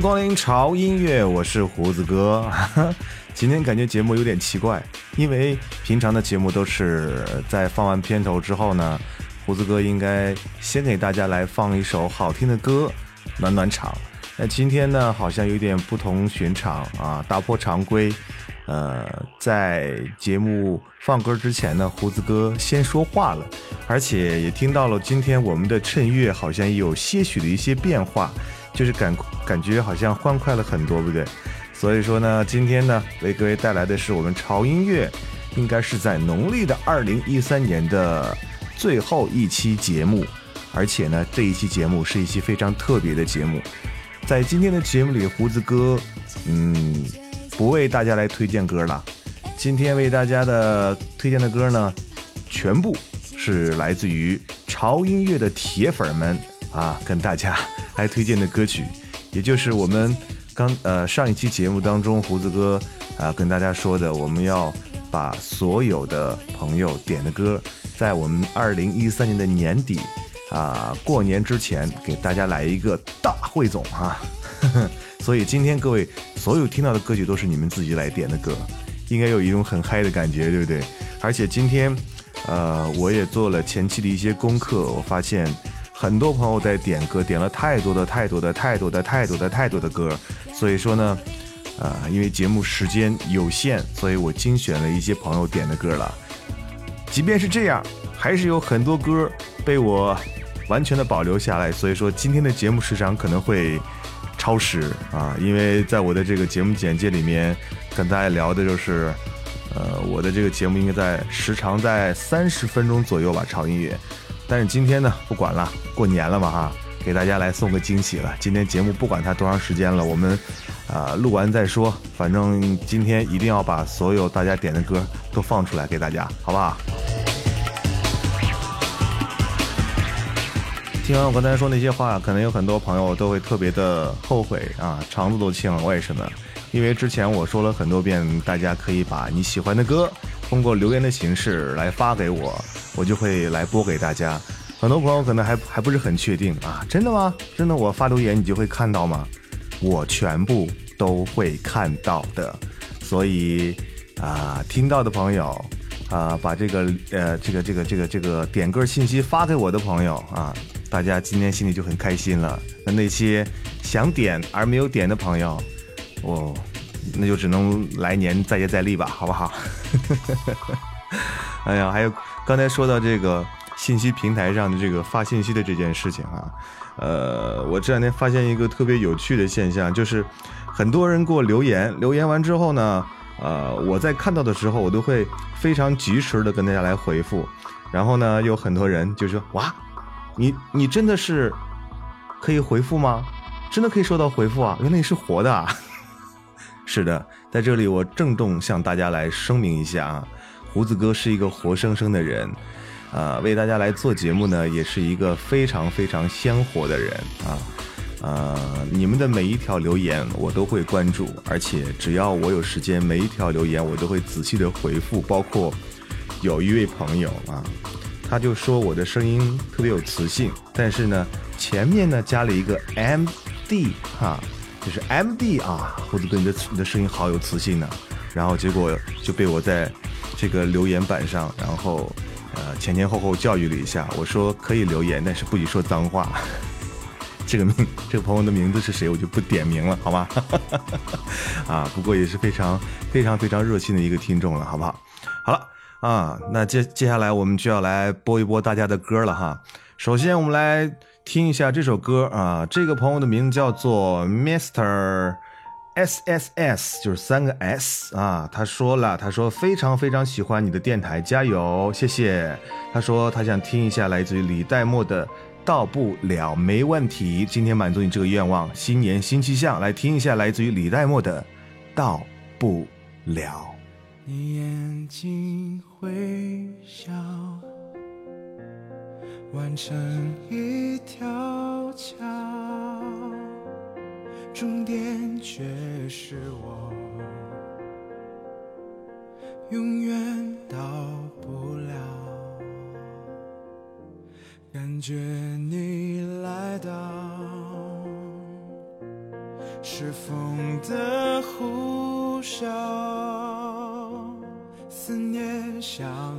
迎光临潮音乐，我是胡子哥。今天感觉节目有点奇怪，因为平常的节目都是在放完片头之后呢，胡子哥应该先给大家来放一首好听的歌，暖暖场。那今天呢，好像有点不同寻常啊，打破常规。呃，在节目放歌之前呢，胡子哥先说话了，而且也听到了今天我们的衬乐好像有些许的一些变化。就是感感觉好像欢快了很多，不对？所以说呢，今天呢，为各位带来的是我们潮音乐，应该是在农历的二零一三年的最后一期节目，而且呢，这一期节目是一期非常特别的节目。在今天的节目里，胡子哥，嗯，不为大家来推荐歌了，今天为大家的推荐的歌呢，全部是来自于潮音乐的铁粉们啊，跟大家。来推荐的歌曲，也就是我们刚呃上一期节目当中胡子哥啊跟大家说的，我们要把所有的朋友点的歌，在我们二零一三年的年底啊过年之前给大家来一个大汇总啊，所以今天各位所有听到的歌曲都是你们自己来点的歌，应该有一种很嗨的感觉，对不对？而且今天呃我也做了前期的一些功课，我发现。很多朋友在点歌，点了太多的、太多的、太多的、太多的、太多的歌，所以说呢，啊，因为节目时间有限，所以我精选了一些朋友点的歌了。即便是这样，还是有很多歌被我完全的保留下来，所以说今天的节目时长可能会超时啊，因为在我的这个节目简介里面跟大家聊的就是，呃，我的这个节目应该在时长在三十分钟左右吧，超音乐。但是今天呢，不管了，过年了嘛哈，给大家来送个惊喜了。今天节目不管它多长时间了，我们啊录完再说。反正今天一定要把所有大家点的歌都放出来给大家，好不好？听完我刚才说那些话，可能有很多朋友都会特别的后悔啊，肠子都青了。为什么？因为之前我说了很多遍，大家可以把你喜欢的歌。通过留言的形式来发给我，我就会来播给大家。很多朋友可能还还不是很确定啊，真的吗？真的我发留言你就会看到吗？我全部都会看到的。所以啊，听到的朋友啊，把这个呃这个这个这个这个点歌信息发给我的朋友啊，大家今天心里就很开心了。那那些想点而没有点的朋友，我。那就只能来年再接再厉吧，好不好？哎呀，还有刚才说到这个信息平台上的这个发信息的这件事情啊，呃，我这两天发现一个特别有趣的现象，就是很多人给我留言，留言完之后呢，呃，我在看到的时候，我都会非常及时的跟大家来回复，然后呢，有很多人就说：“哇，你你真的是可以回复吗？真的可以收到回复啊？原来你是活的啊！”是的，在这里我郑重向大家来声明一下啊，胡子哥是一个活生生的人，啊，为大家来做节目呢，也是一个非常非常鲜活的人啊，呃，你们的每一条留言我都会关注，而且只要我有时间，每一条留言我都会仔细的回复。包括有一位朋友啊，他就说我的声音特别有磁性，但是呢，前面呢加了一个 M D 哈。就是 M D 啊，胡子哥，你的你的声音好有磁性呢。然后结果就被我在这个留言板上，然后呃前前后后教育了一下，我说可以留言，但是不许说脏话。这个名这个朋友的名字是谁，我就不点名了，好吗？啊，不过也是非常非常非常热心的一个听众了，好不好？好了啊，那接接下来我们就要来播一播大家的歌了哈。首先我们来听一下这首歌啊，这个朋友的名字叫做 Mister S S S，就是三个 S 啊。他说了，他说非常非常喜欢你的电台，加油，谢谢。他说他想听一下来自于李代沫的。到不了，没问题。今天满足你这个愿望，新年新气象，来听一下来自于李代沫的《到不了》。你眼睛会笑，完成一条桥，终点却是我，永远到不了。感觉你来到，是风的呼啸，思念像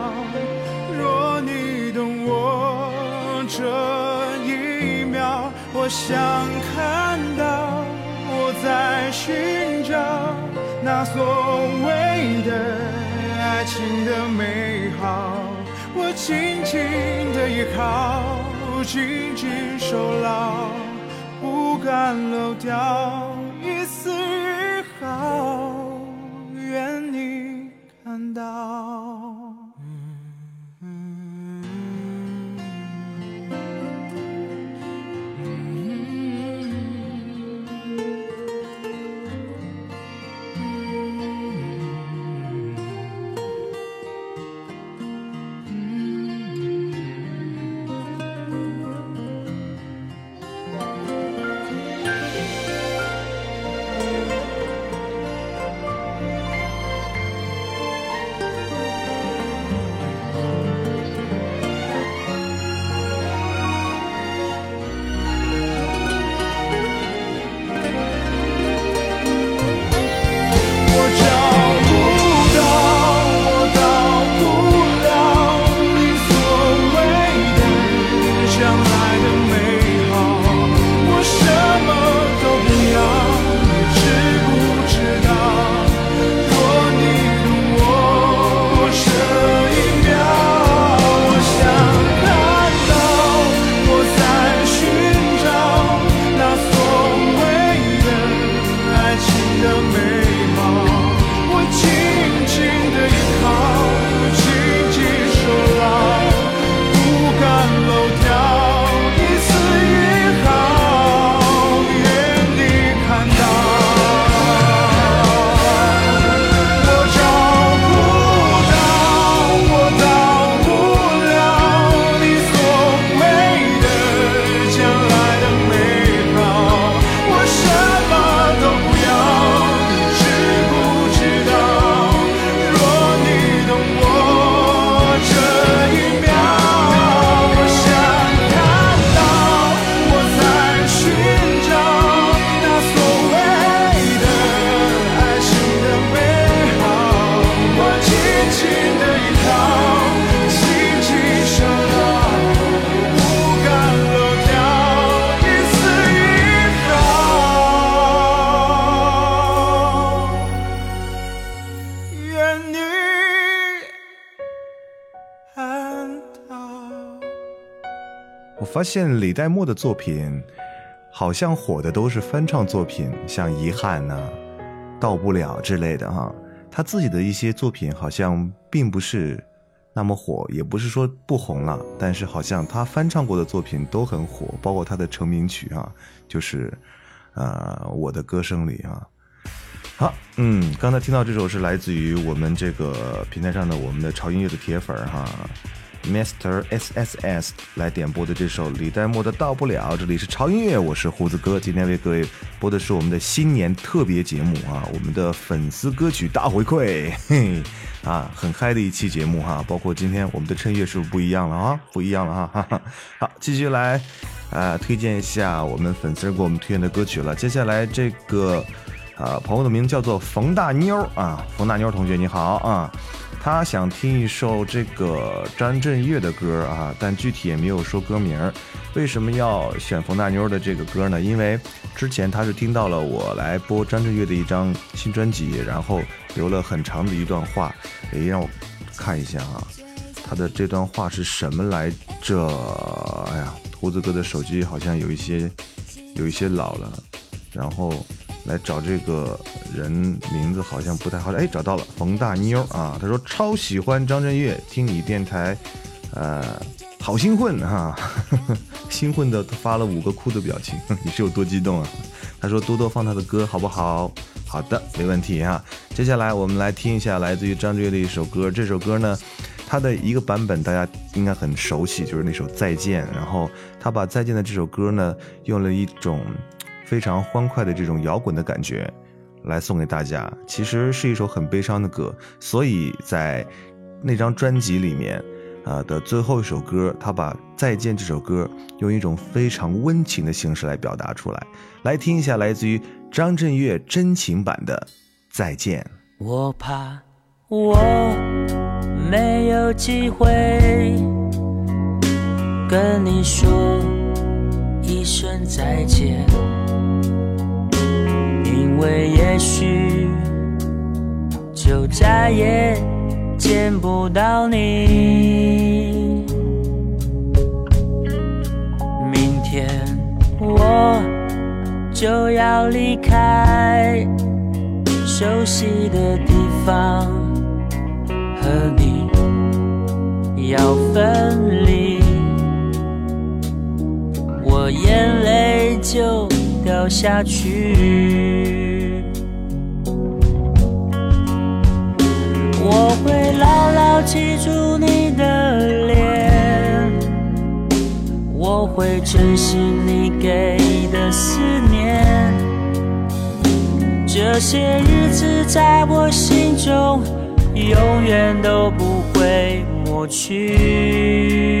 想看到我在寻找那所谓的爱情的美好，我紧紧的依靠，紧紧守牢。不敢漏掉发现李代沫的作品，好像火的都是翻唱作品，像《遗憾》呐、《到不了》之类的哈。他自己的一些作品好像并不是那么火，也不是说不红了，但是好像他翻唱过的作品都很火，包括他的成名曲啊，就是呃《我的歌声里》啊。好，嗯，刚才听到这首是来自于我们这个平台上的我们的潮音乐的铁粉儿哈，Master S S S 来点播的这首李代沫的《到不了》。这里是潮音乐，我是胡子哥，今天为各位播的是我们的新年特别节目啊，我们的粉丝歌曲大回馈，嘿，啊，很嗨的一期节目哈，包括今天我们的衬乐是不是不一样了啊？不一样了哈，哈哈。好，继续来，啊，推荐一下我们粉丝给我们推荐的歌曲了。接下来这个。啊，朋友的名字叫做冯大妞啊，冯大妞同学你好啊，他想听一首这个张震岳的歌啊，但具体也没有说歌名。为什么要选冯大妞的这个歌呢？因为之前他是听到了我来播张震岳的一张新专辑，然后留了很长的一段话，哎，让我看一下啊，他的这段话是什么来着？哎呀，胡子哥的手机好像有一些有一些老了，然后。来找这个人名字好像不太好，哎，找到了，冯大妞啊，他说超喜欢张震岳，听你电台，呃，好兴奋哈，兴奋的发了五个哭的表情，你是有多激动啊？他说多多放他的歌好不好？好的，没问题啊。接下来我们来听一下来自于张震岳的一首歌，这首歌呢，他的一个版本大家应该很熟悉，就是那首再见，然后他把再见的这首歌呢，用了一种。非常欢快的这种摇滚的感觉，来送给大家。其实是一首很悲伤的歌，所以在那张专辑里面，啊的最后一首歌，他把《再见》这首歌用一种非常温情的形式来表达出来。来听一下来自于张震岳真情版的《再见》。我怕我没有机会跟你说一声再见。因为也许就再也见不到你。明天我就要离开熟悉的地方，和你要分离，眼泪就掉下去。我会牢牢记住你的脸，我会珍惜你给的思念，这些日子在我心中永远都不会抹去。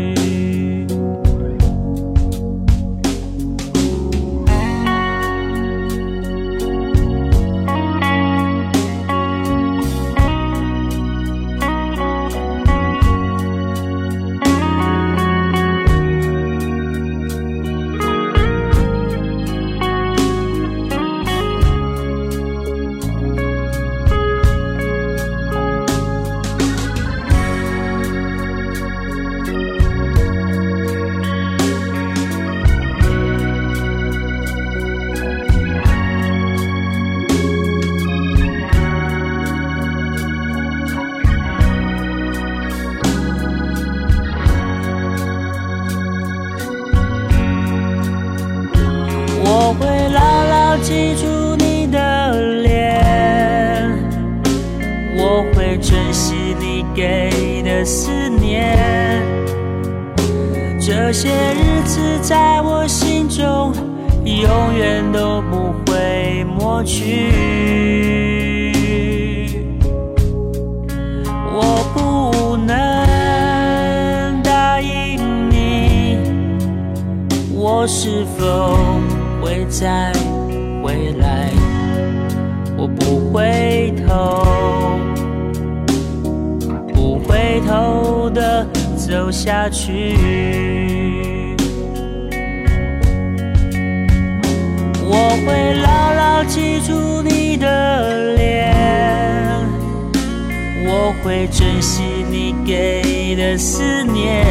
惜你给的思念，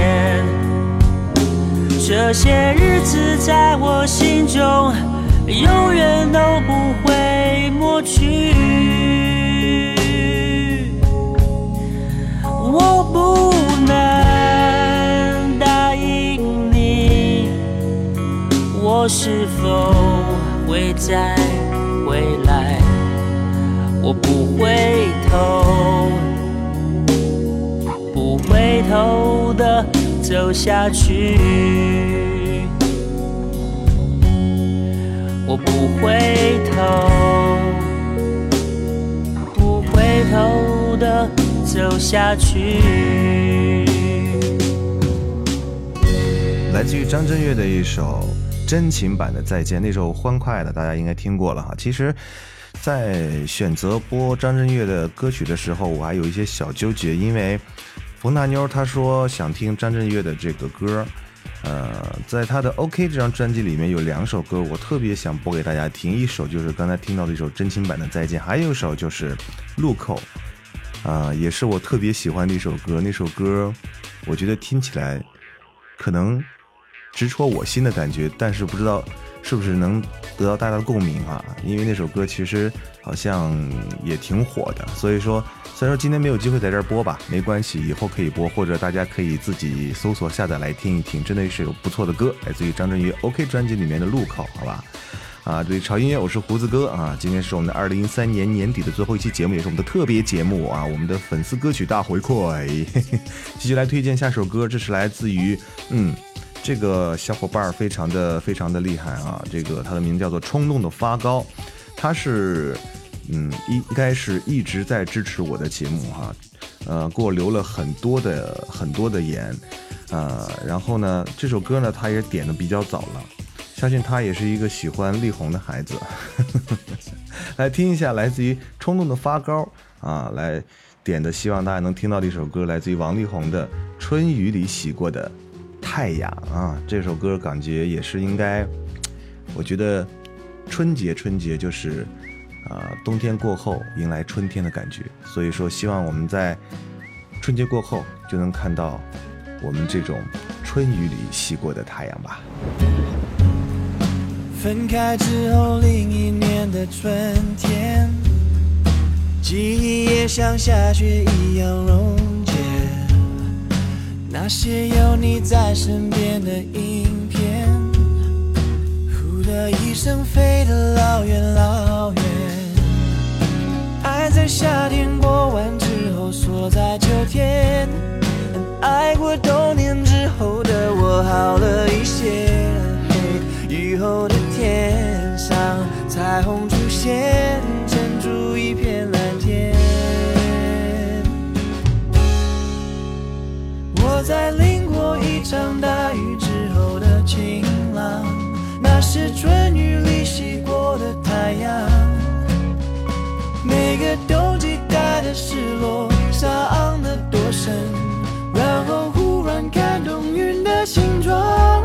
这些日子在我心中永远都不会抹去。我不能答应你，我是否会再回来？我不回头，回头的走下去。我不回头，不回头的走下去。来自于张震岳的一首真情版的《再见》，那首欢快的，大家应该听过了哈。其实，在选择播张震岳的歌曲的时候，我还有一些小纠结，因为冯大妞她说想听张震岳的这个歌，呃，在他的 OK 这张专辑里面有两首歌，我特别想播给大家听，一首就是刚才听到的一首真情版的《再见》，还有一首就是《路口》，啊、也是我特别喜欢的一首歌。那首歌，我觉得听起来可能直戳我心的感觉，但是不知道是不是能得到大家的共鸣啊？因为那首歌其实好像也挺火的，所以说虽然说今天没有机会在这儿播吧，没关系，以后可以播，或者大家可以自己搜索下载来听一听，真的是有不错的歌，来自于张震岳 OK 专辑里面的《路口》，好吧？啊，对，潮音乐，我是胡子哥啊。今天是我们的二零一三年年底的最后一期节目，也是我们的特别节目啊，我们的粉丝歌曲大回馈。嘿 嘿继续来推荐下首歌，这是来自于嗯，这个小伙伴儿非常的非常的厉害啊，这个他的名字叫做冲动的发糕，他是嗯应该是一直在支持我的节目哈、呃，给我留了很多的很多的言，呃，然后呢，这首歌呢，他也点的比较早了。相信他也是一个喜欢力宏的孩子，来听一下来自于冲动的发糕啊，来点的，希望大家能听到的一首歌，来自于王力宏的《春雨里洗过的太阳》啊，这首歌感觉也是应该，我觉得春节春节就是啊、冬天过后迎来春天的感觉，所以说希望我们在春节过后就能看到我们这种春雨里洗过的太阳吧。分开之后，另一年的春天，记忆也像下雪一样融。那些有你在身边的影片，呼的一声飞得老远老远。爱在夏天过完之后锁在秋天，爱过冬天之后的我好了一些。雨后的天上，彩虹出现，春雨里洗过的太阳。每个冬季带的失落，伤得多深，然后忽然看懂云的形状。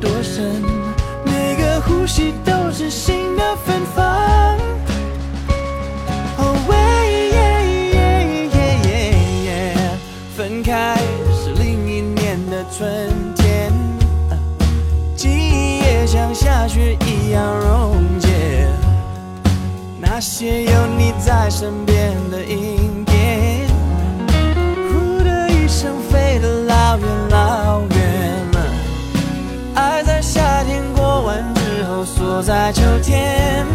多深，每个呼吸都是新的芬芳。Oh, way, yeah, yeah, yeah, yeah, yeah 分开是另一年的春天，记忆也像下雪一样溶解。那些有你在身边的影片，呼的一声飞得老远在秋天，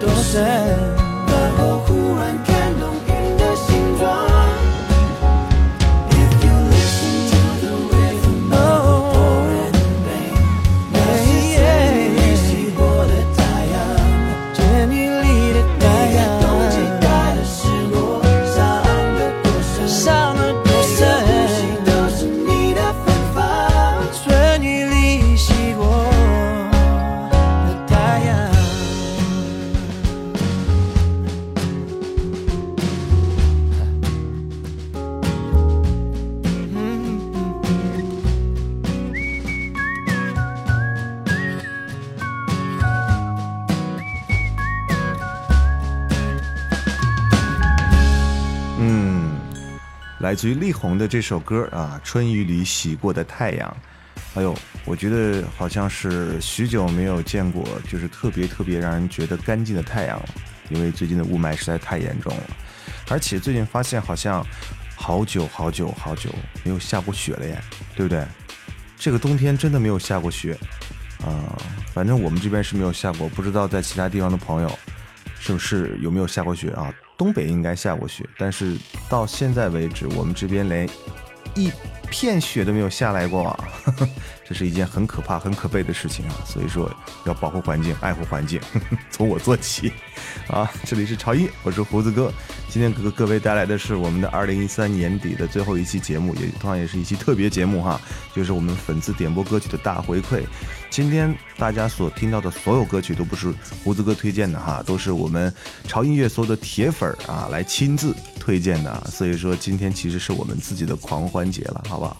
多深，然后忽然来自于力宏的这首歌啊，《春雨里洗过的太阳》。哎呦，我觉得好像是许久没有见过，就是特别特别让人觉得干净的太阳了。因为最近的雾霾实在太严重了，而且最近发现好像好久好久好久没有下过雪了耶，对不对？这个冬天真的没有下过雪啊、反正我们这边是没有下过，不知道在其他地方的朋友是不是有没有下过雪啊？东北应该下过雪，但是到现在为止，我们这边连一片雪都没有下来过啊！这是一件很可怕、很可悲的事情啊！所以说要保护环境、爱护环境，从我做起啊！这里是朝一，我是胡子哥，今天给各位带来的是我们的二零一三年底的最后一期节目，也同样也是一期特别节目哈，就是我们粉丝点播歌曲的大回馈。今天大家所听到的所有歌曲都不是胡子哥推荐的哈，都是我们潮音乐所有的铁粉啊来亲自推荐的，所以说今天其实是我们自己的狂欢节了，好不好？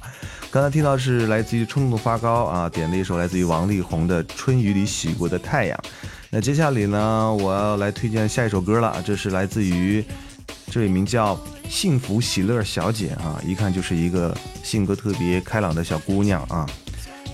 刚才听到是来自于冲动发糕啊点了一首来自于王力宏的《春雨里洗过的太阳》。那接下来呢，我要来推荐下一首歌了，这是来自于这位名叫幸福喜乐小姐啊，一看就是一个性格特别开朗的小姑娘啊。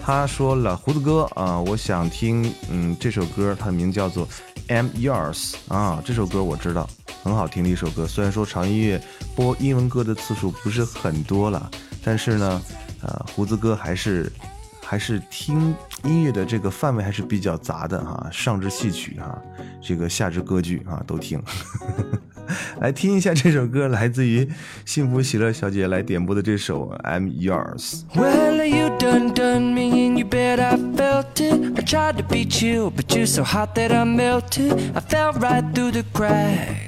她说了：“胡子哥啊，我想听嗯这首歌，它的名叫做《I'm Yours》啊，这首歌我知道，很好听的一首歌。虽然说长音乐播英文歌的次数不是很多了，但是呢，呃，胡子哥还是还是听音乐的这个范围还是比较杂的哈，上至戏曲哈，这个下至歌剧啊都听。来听一下这首歌，来自于幸福喜乐小姐来点播的这首《I'm Yours》。Well, you done done me, and you bet I felt it. I tried to beat you, but you're so hot that I melted. I fell right through the crack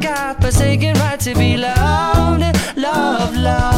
God forsaken right to be loved, love, love,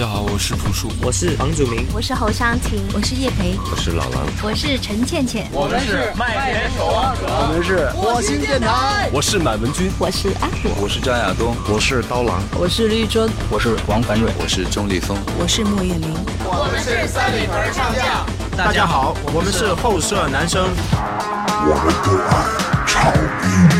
家好，我是朴树，我是房祖名，我是侯湘婷，我是叶培，我是老狼，我是陈倩倩，我们是麦田守望者，我们是火星电台，我是满文军，我是阿虎，我是张亚东，我是刀郎，我是绿洲，我是王凡瑞，我是钟立风，我是莫艳玲，我们是三里屯唱将。大家好，我们是后舍男生，我们都爱超音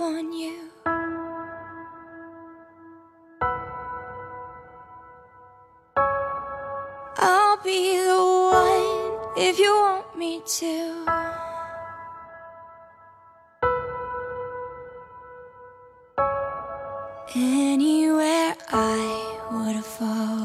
Giving up on you. I'll be the one if you want me to. Anywhere I would have followed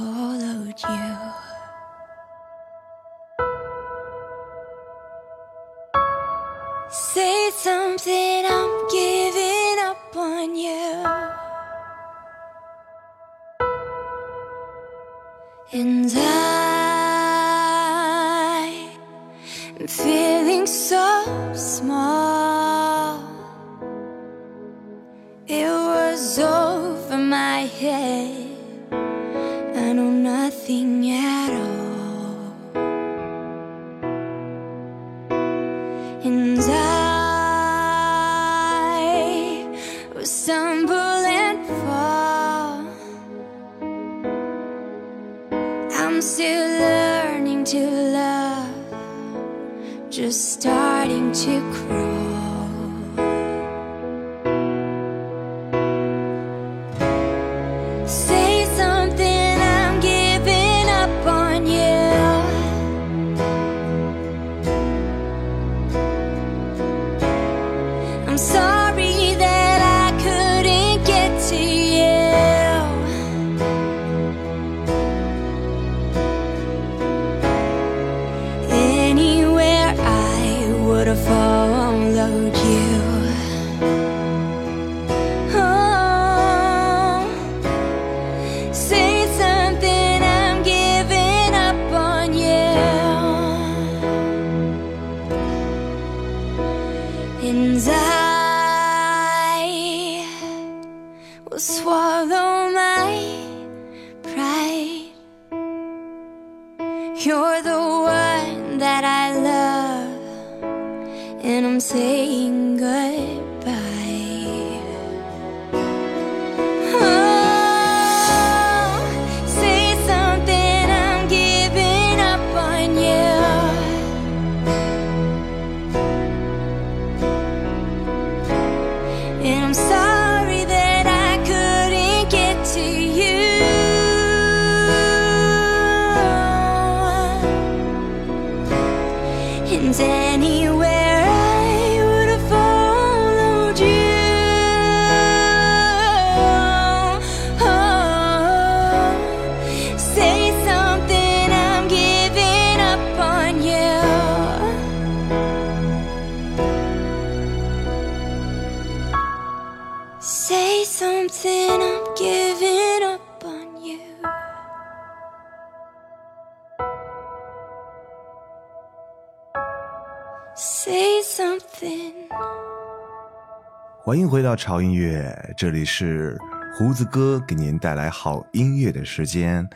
潮音乐，这里是胡子哥给您带来好音乐的时间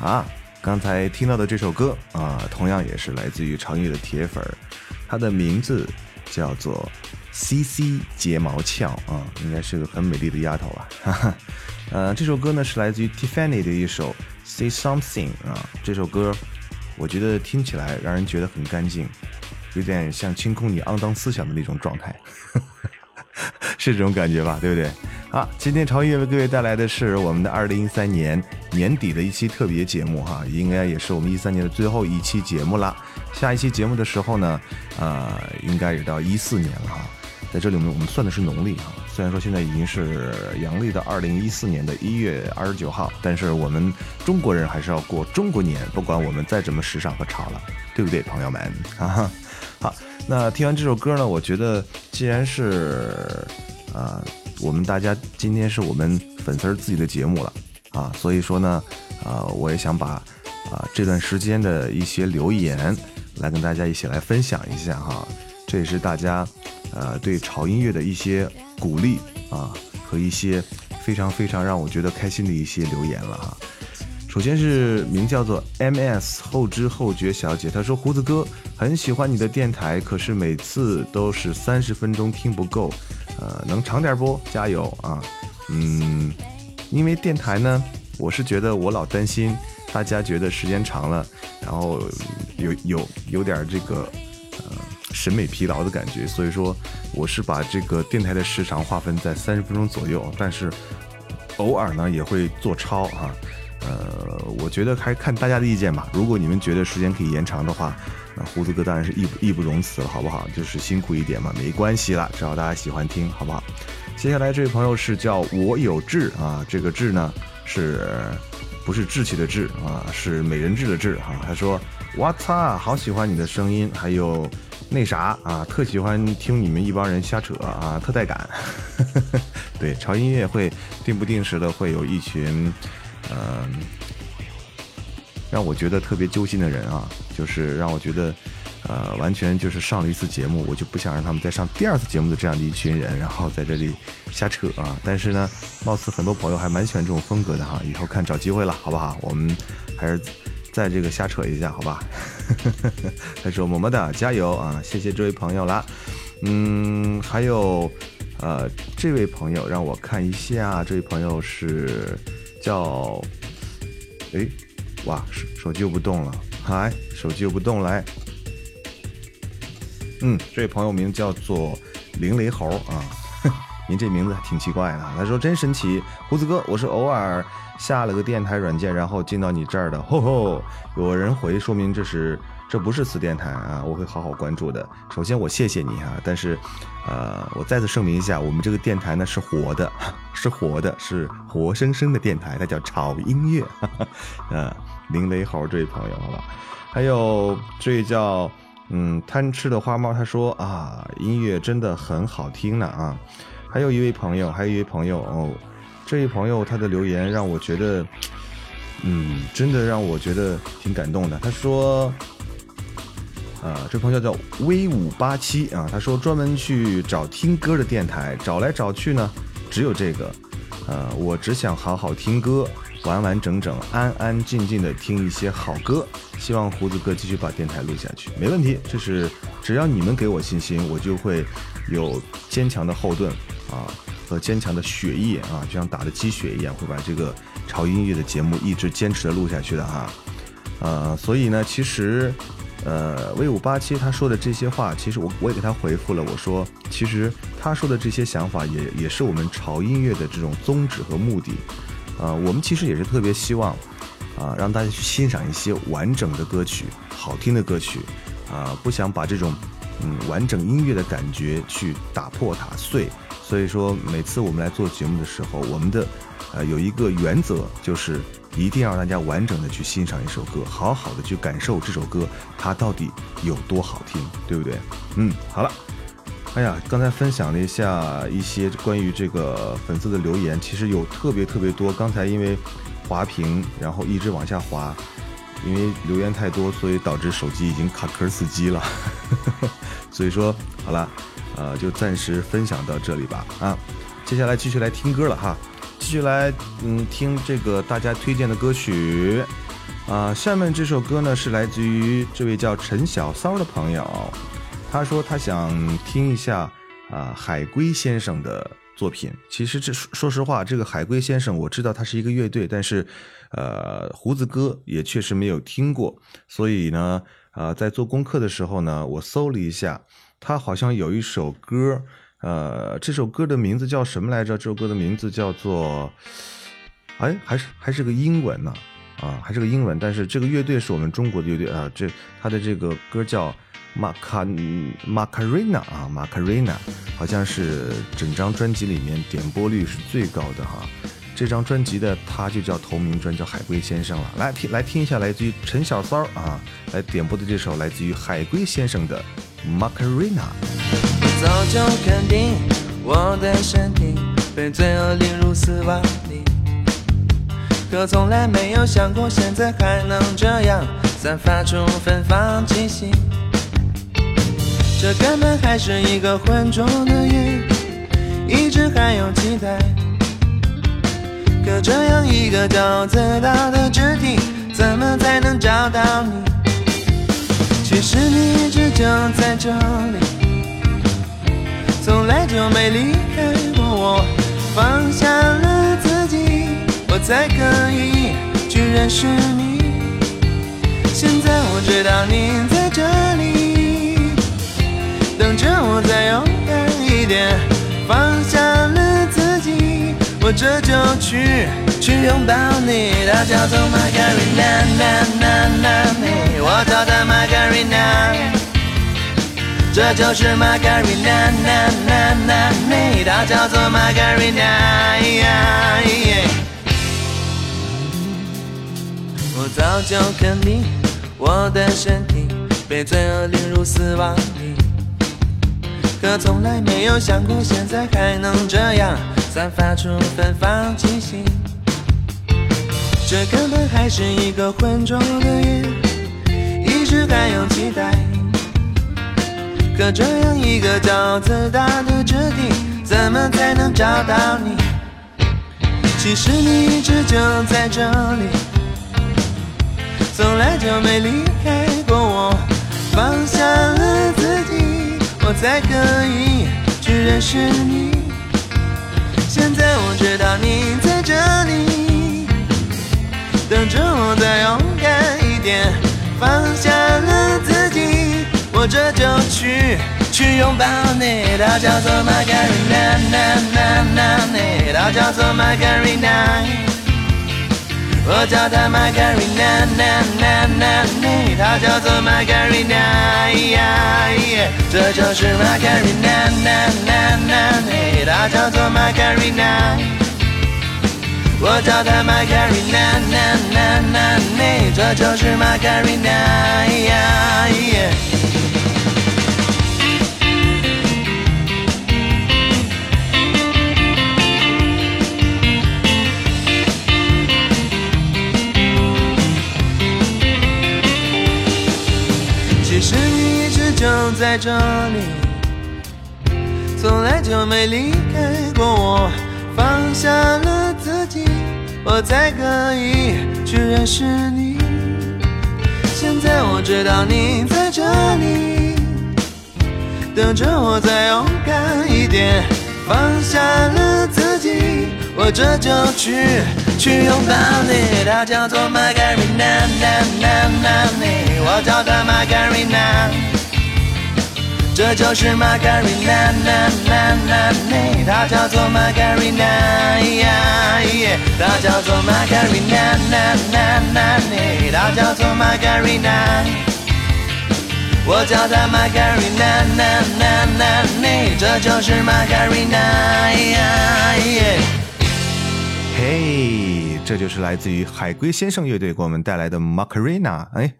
啊！刚才听到的这首歌啊，同样也是来自于潮音乐的铁粉儿，它的名字叫做 CC 睫毛翘啊，应该是个很美丽的丫头吧！哈哈，呃，这首歌呢是来自于 Tiffany 的一首 Say Something 啊，这首歌我觉得听起来让人觉得很干净。有点像清空你肮脏思想的那种状态，呵呵 是这种感觉吧？对不对？好，今天潮音乐为各位带来的是我们的二零一三年年底的一期特别节目哈，应该也是我们一三年的最后一期节目了。下一期节目的时候呢，呃，应该也到一四年了哈。在这里，我们我们算的是农历哈，虽然说现在已经是阳历的二零一四年的一月二十九号，但是我们中国人还是要过中国年，不管我们再怎么时尚和潮了，对不对，朋友们？哈哈。好，那听完这首歌呢，我觉得既然是啊，我们大家今天是我们粉丝自己的节目了啊，所以说呢，啊，我也想把啊这段时间的一些留言来跟大家一起来分享一下哈，这也是大家呃对潮音乐的一些鼓励啊和一些非常非常让我觉得开心的一些留言了哈。首先是名叫做 M.S 后知后觉小姐，她说：“胡子哥很喜欢你的电台，可是每次都是三十分钟听不够，呃，能长点不？加油啊！嗯，因为电台呢，我是觉得我老担心大家觉得时间长了，然后有有有点这个呃审美疲劳的感觉，所以说我是把这个电台的时长划分在三十分钟左右，但是偶尔呢也会做超啊。”呃，我觉得还看大家的意见吧。如果你们觉得时间可以延长的话，那胡子哥当然是义不义不容辞了，好不好？就是辛苦一点嘛，没关系啦，只要大家喜欢听，好不好？接下来这位朋友是叫我有志啊，这个志呢是不是志气的志啊？是美人志的志啊。他说：“我操，好喜欢你的声音，还有那啥啊，特喜欢听你们一帮人瞎扯啊，特带感。”对，潮音乐会定不定时的会有一群。嗯，让我觉得特别揪心的人啊，就是让我觉得，呃，完全就是上了一次节目，我就不想让他们再上第二次节目的这样的一群人，然后在这里瞎扯啊。但是呢，貌似很多朋友还蛮喜欢这种风格的哈，以后看找机会了，好不好？我们还是在这个瞎扯一下，好吧？他说么么哒，加油啊！谢谢这位朋友啦。嗯，还有，呃，这位朋友让我看一下，这位朋友是。叫，哎，哇，手手机又不动了，嗨，手机又不动，来，嗯，这位朋友名叫做灵雷猴啊，您这名字挺奇怪的。他说真神奇，胡子哥，我是偶尔下了个电台软件，然后进到你这儿的，吼吼，有人回，说明这是。这不是死电台啊，我会好好关注的。首先我谢谢你哈，但是，呃，我再次声明一下，我们这个电台呢是活的，是活的，是活生生的电台，它叫潮音乐。嗯，林雷猴这位朋友，好吧？还有这位叫嗯贪吃的花猫，他说啊，音乐真的很好听呢啊。还有一位朋友，还有一位朋友哦，这位朋友他的留言让我觉得，嗯，真的让我觉得挺感动的。他说。啊，这朋友叫 V 五八七啊，他说专门去找听歌的电台，找来找去呢，只有这个。呃，我只想好好听歌，完完整整、安安静静的听一些好歌。希望胡子哥继续把电台录下去，没问题。这是只要你们给我信心，我就会有坚强的后盾啊和坚强的血液啊，就像打了鸡血一样，会把这个潮音乐的节目一直坚持的录下去的啊。呃，所以呢，其实。呃，V 五八七他说的这些话，其实我我也给他回复了。我说，其实他说的这些想法，也也是我们潮音乐的这种宗旨和目的。啊，我们其实也是特别希望，啊，让大家去欣赏一些完整的歌曲，好听的歌曲，啊，不想把这种嗯完整音乐的感觉去打破打碎。所以说，每次我们来做节目的时候，我们的呃有一个原则，就是一定要让大家完整的去欣赏一首歌，好好的去感受这首歌它到底有多好听，对不对？嗯，好了。哎呀，刚才分享了一下一些关于这个粉丝的留言，其实有特别特别多。刚才因为滑屏，然后一直往下滑，因为留言太多，所以导致手机已经卡壳死机了。所以说，好了，呃，就暂时分享到这里吧。啊，接下来继续来听歌了哈，继续来嗯听这个大家推荐的歌曲。啊，下面这首歌呢是来自于这位叫陈小骚的朋友。他说他想听一下啊海龟先生的作品。其实这说实话，这个海龟先生我知道他是一个乐队，但是呃胡子哥也确实没有听过。所以呢，呃在做功课的时候呢，我搜了一下，他好像有一首歌，呃这首歌的名字叫什么来着？这首歌的名字叫做，哎还是还是个英文呢，啊还是个英文，但是这个乐队是我们中国的乐队啊，这他的这个歌叫。马卡马卡瑞娜啊，马卡瑞娜好像是整张专辑里面点播率是最高的哈。这张专辑的它就叫同名专，叫《海龟先生》了。来听来听一下，来自于陈小骚啊来点播的这首来自于海龟先生的马卡瑞娜。早就肯定我的身体被罪恶淋入死亡里，可从来没有想过现在还能这样散发出芬芳气息。这根本还是一个浑浊的夜，一直还有期待。可这样一个高自大的肢体，怎么才能找到你？其实你一直就在这里，从来就没离开过我。放下了自己，我才可以去认识你。现在我知道你在这里。等着我再勇敢一点，放下了，我这就去去拥抱你。她叫做 Margarina，我叫她 Margarina，这就是 Margarina，她叫做 Margarina。我早就肯定，我的身体被罪恶淋入死亡里。可从来没有想过，现在还能这样散发出芬芳气息。这根本还是一个浑浊的夜，一直还有期待。可这样一个骄傲自大的质地，怎么才能找到你？其实你一直就在这里，从来就没离开过我，放下了自己。我才可以去认识你。现在我知道你在这里，等着我再勇敢一点，放下了自己，我这就去去拥抱你。它叫做 Margarina，它叫做 Margarina。我叫她 Margarina，她叫做 Margarina，这就是 Margarina，她叫做 Margarina。我叫她 Margarina，这就是 Margarina。就在这里，从来就没离开过我。放下了自己，我才可以去认识你。现在我知道你在这里，等着我再勇敢一点。放下了自己，我这就去去拥抱你。她叫做 Margarina，我叫她 Margarina。这就是玛格瑞娜，娜娜娜，她叫做玛格瑞娜，她叫做玛格瑞娜，娜娜娜，她叫做玛格瑞娜。我叫她玛格瑞娜，娜娜娜，这就是玛格瑞娜。嘿，这就是来自于海龟先生乐队给我们带来的玛卡瑞娜。哎，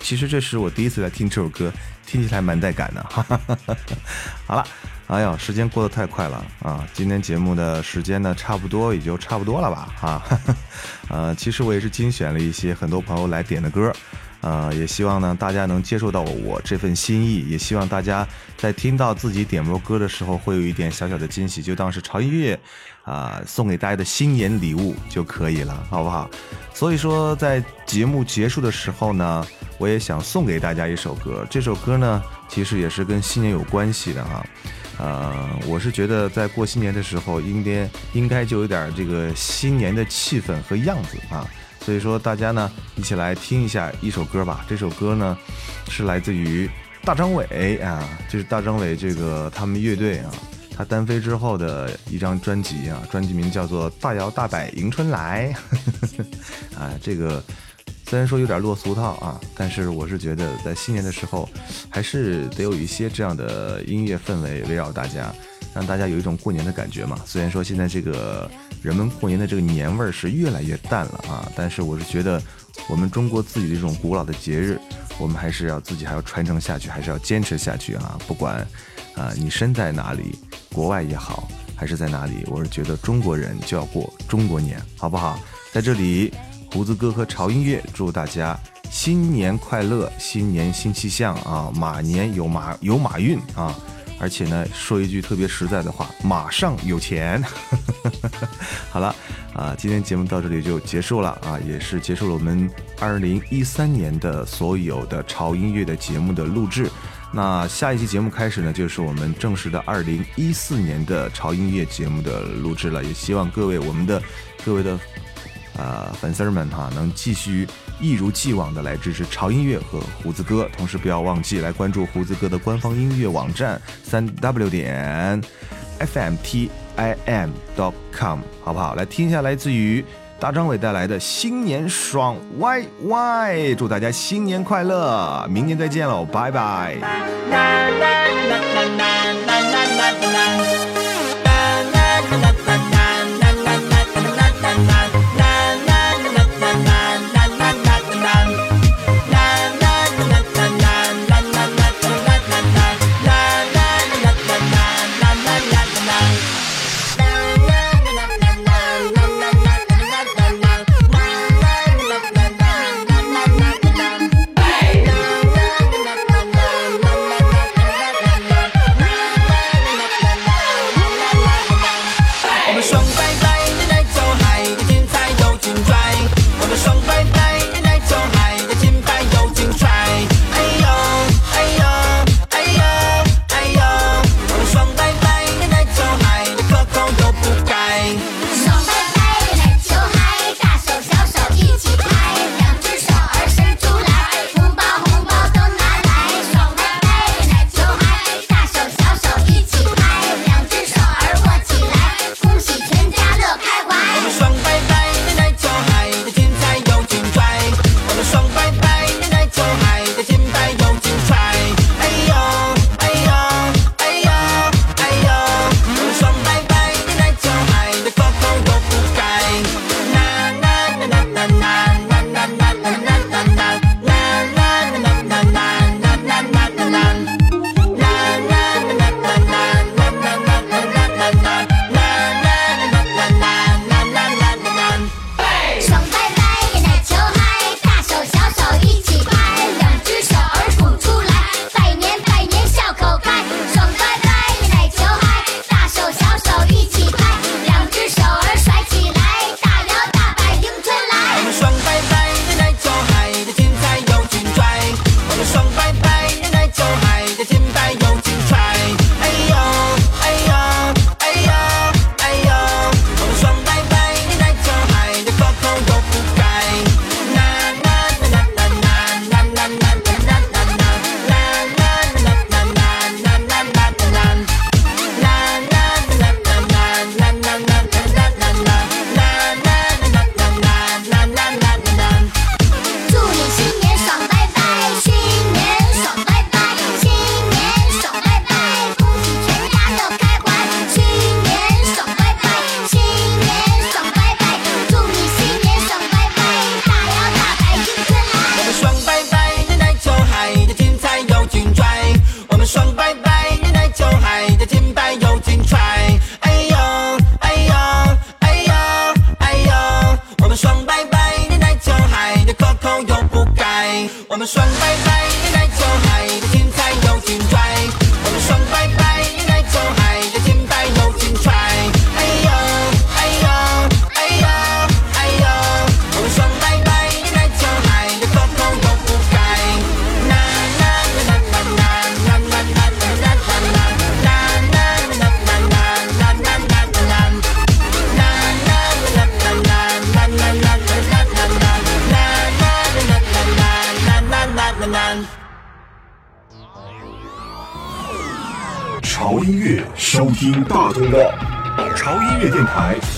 其实这是我第一次来听这首歌。听起来蛮带感的。好了，哎呦，时间过得太快了啊！今天节目的时间呢，差不多也就差不多了吧？哈，呃，其实我也是精选了一些很多朋友来点的歌。呃，也希望呢，大家能接受到我这份心意，也希望大家在听到自己点播歌的时候，会有一点小小的惊喜，就当是潮音乐啊送给大家的新年礼物就可以了，好不好？所以说，在节目结束的时候呢，我也想送给大家一首歌，这首歌呢，其实也是跟新年有关系的哈。呃，我是觉得在过新年的时候，应该应该就有点这个新年的气氛和样子啊。所以说，大家呢一起来听一下一首歌吧。这首歌呢是来自于大张伟啊，就是大张伟这个他们乐队啊，他单飞之后的一张专辑啊，专辑名叫做《大摇大摆迎春来 》。啊，这个虽然说有点落俗套啊，但是我是觉得在新年的时候，还是得有一些这样的音乐氛围围绕大家。让大家有一种过年的感觉嘛。虽然说现在这个人们过年的这个年味儿是越来越淡了啊，但是我是觉得我们中国自己的这种古老的节日，我们还是要自己还要传承下去，还是要坚持下去啊。不管啊你身在哪里，国外也好，还是在哪里，我是觉得中国人就要过中国年，好不好？在这里，胡子哥和潮音乐祝大家新年快乐，新年新气象啊，马年有马有马运啊。而且呢，说一句特别实在的话，马上有钱。好了，啊，今天节目到这里就结束了啊，也是结束了我们二零一三年的所有的潮音乐的节目的录制。那下一期节目开始呢，就是我们正式的二零一四年的潮音乐节目的录制了。也希望各位我们的各位的啊粉丝们哈，能继续。一如既往的来支持潮音乐和胡子哥，同时不要忘记来关注胡子哥的官方音乐网站三 w 点 fmtim dot com，好不好？来听一下来自于大张伟带来的新年爽歪歪祝大家新年快乐，明年再见喽，拜拜。